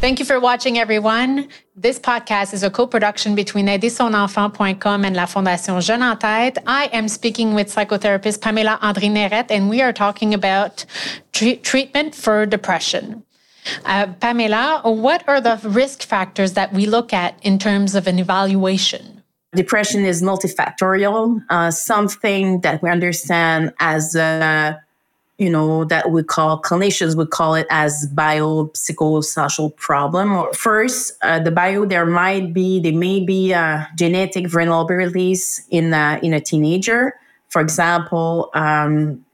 Thank you for watching, everyone. This podcast is a co-production between aidersonenfant.com and la Fondation Jeunes en Tête. I am speaking with psychotherapist Paméla-Andrée Nérette, and we are talking about tre- treatment for depression. Uh, Pamela, what are the risk factors that we look at in terms of an evaluation? Depression is multifactorial, uh, something that we understand as a you know, that we call clinicians would call it as biopsychosocial problem. First, uh, the bio there might be there may be uh, genetic vulnerabilities in a, in a teenager. For example, um,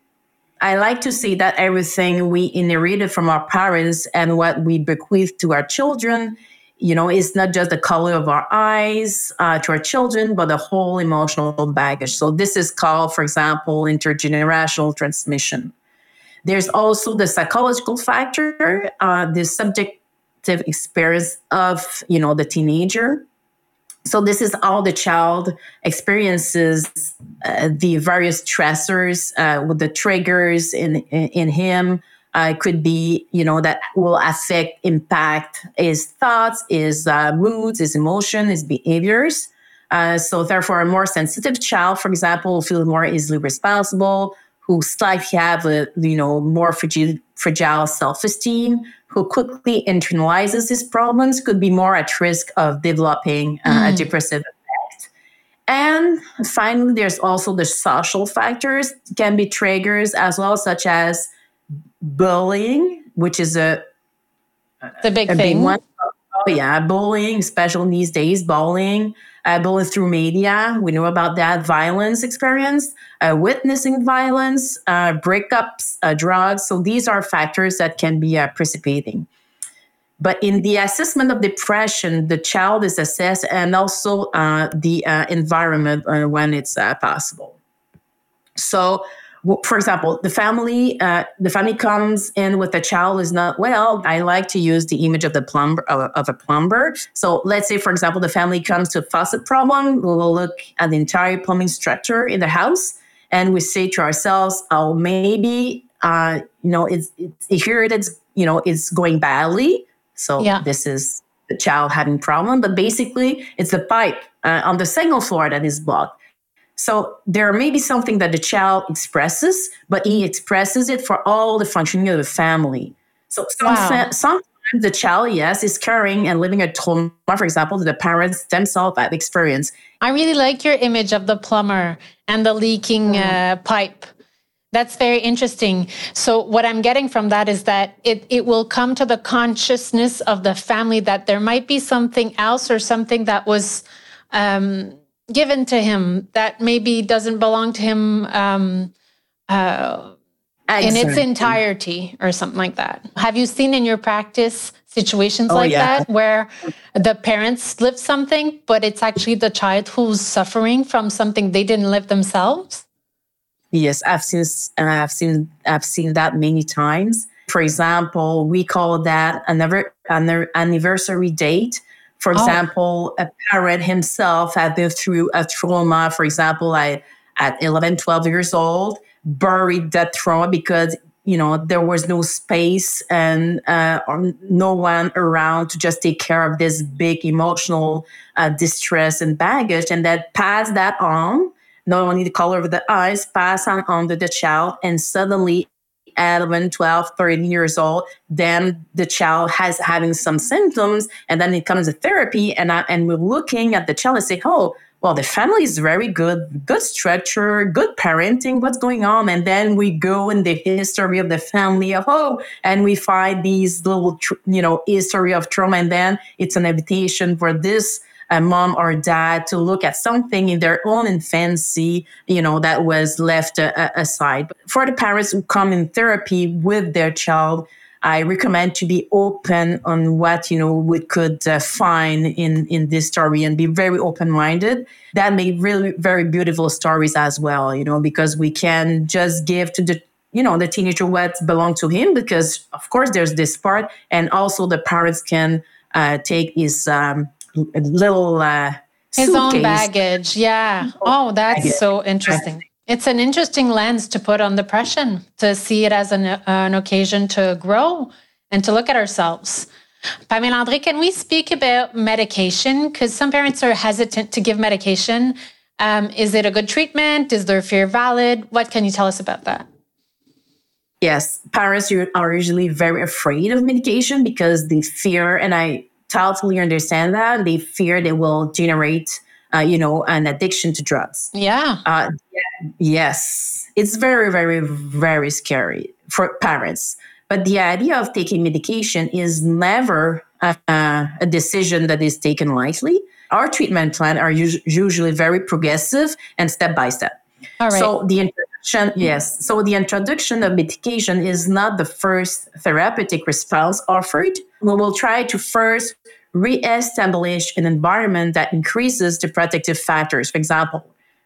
I like to say that everything we inherited from our parents and what we bequeath to our children, you know, is not just the color of our eyes uh, to our children, but the whole emotional baggage. So this is called, for example, intergenerational transmission. There's also the psychological factor, uh, the subjective experience of, you know, the teenager. So this is all the child experiences, uh, the various stressors uh, with the triggers in in, him. Uh, could be, you know, that will affect, impact his thoughts, his uh, moods, his emotion, his behaviors. Uh, so therefore, a more sensitive child, for example, will feel more easily responsible, who slightly have a you know more fragile, fragile self-esteem, who quickly internalizes these problems, could be more at risk of developing uh, mm. a depressive effect. And finally, there's also the social factors can be triggers as well, such as bullying, which is a the big a thing. Big one. Oh yeah, bullying, especially these days, bullying uh, both through media. We know about that violence experience, uh, witnessing violence, uh, breakups, uh, drugs. So these are factors that can be uh, precipitating. But in the assessment of depression, the child is assessed and also uh, the environment when it's possible. So for example, the family uh, the family comes in with a child is not well. I like to use the image of the plumber of, of a plumber. So let's say, for example, the family comes to a faucet problem. We will look at the entire plumbing structure in the house, and we say to ourselves, "Oh, maybe uh, you know it's, it's here it is. You know, it's going badly. So yeah. this is the child having problem. But basically, it's the pipe uh, on the single floor that is blocked." So there may be something that the child expresses, but he expresses it for all the functioning of the family. So some, wow. sometimes the child, yes, is carrying and living a trauma, for example, that the parents themselves have experienced. I really like your image of the plumber and the leaking mm. uh, pipe. That's very interesting. So what I'm getting from that is that it, it will come to the consciousness of the family that there might be something else or something that was um, given to him that maybe doesn't belong to him um, uh, in its entirety or something like that. Have you seen in your practice situations oh, like yeah. that where the parents live something, but it's actually the child who's suffering from something they didn't live themselves? Yes, I've seen and I've seen I've seen that many times. For example, we call that another anniversary date for oh. example, a parent himself had been through a trauma, for example, I, at 11, 12 years old, buried that trauma because, you know, there was no space and uh, no one around to just take care of this big emotional uh, distress and baggage. And that passed that on, not only the color of the eyes, pass on, on to the child. And suddenly 11, 12, 13 years old, then the child has having some symptoms, and then it comes to therapy, and I, and we're looking at the child and say, oh, well, the family is very good, good structure, good parenting. What's going on? And then we go in the history of the family of oh, and we find these little, you know, history of trauma, and then it's an invitation for this a mom or dad to look at something in their own infancy, you know, that was left uh, aside. But for the parents who come in therapy with their child, I recommend to be open on what you know we could uh, find in in this story and be very open minded. That made really very beautiful stories as well, you know, because we can just give to the you know the teenager what belongs to him because of course there's this part and also the parents can uh, take his um, little uh, his suitcase. own baggage. Yeah. Oh, that's baggage. so interesting. It's an interesting lens to put on depression, to see it as an, uh, an occasion to grow and to look at ourselves. Paméla-Andrée, can we speak about medication? Because some parents are hesitant to give medication. Um, is it a good treatment? Is their fear valid? What can you tell us about that? Yes, parents are usually very afraid of medication because they fear, and I totally understand that, they fear they will generate uh, you know, an addiction to drugs. Yeah. Uh, yes. It's very, very, very scary for parents. But the idea of taking medication is never a, a decision that is taken lightly. Our treatment plan are us- usually very progressive and step by step. All right. So the introduction, yes. So the introduction of medication is not the first therapeutic response offered. We will try to first re-establish an environment that increases the protective factors. For example,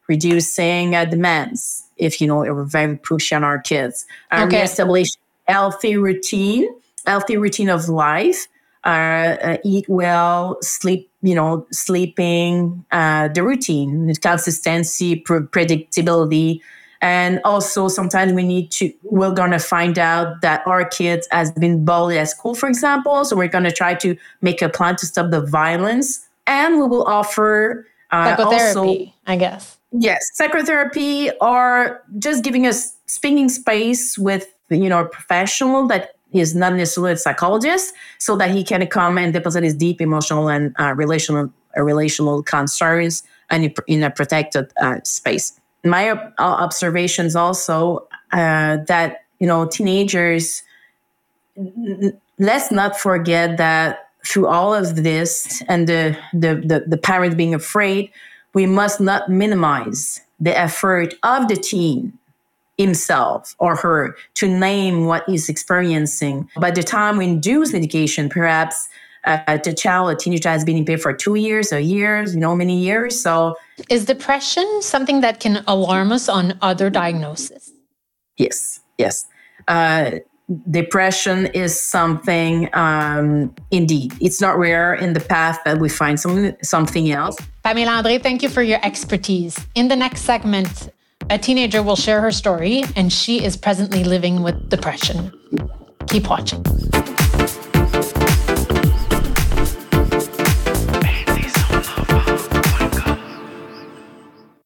reducing uh, demands, if you know we're very pushy on our kids. Uh, okay. Re-establish healthy routine, healthy routine of life. Uh, uh, eat well, sleep, you know, sleeping, uh, the routine, consistency, pre- predictability, and also sometimes we need to, we're going to find out that our kids has been bullied at school, for example. So we're going to try to make a plan to stop the violence. And we will offer uh, psychotherapy, also, I guess. Yes, psychotherapy or just giving us speaking space with, you know, a professional that is not necessarily a psychologist so that he can come and deposit his deep emotional and uh, relational uh, relational concerns and in a protected uh, space my uh, observations also uh, that you know teenagers let's not forget that through all of this and the, the the, the parent being afraid we must not minimize the effort of the teen himself or her to name what he's experiencing. By the time we induce medication perhaps uh, the child, a teenager has been in pain for two years, a year, you know, many years. So, is depression something that can alarm us on other diagnoses? Yes, yes. Uh, depression is something, um, indeed, it's not rare in the path that we find some, something else. Paméla-Andrée, thank you for your expertise. In the next segment, a teenager will share her story, and she is presently living with depression. Keep watching.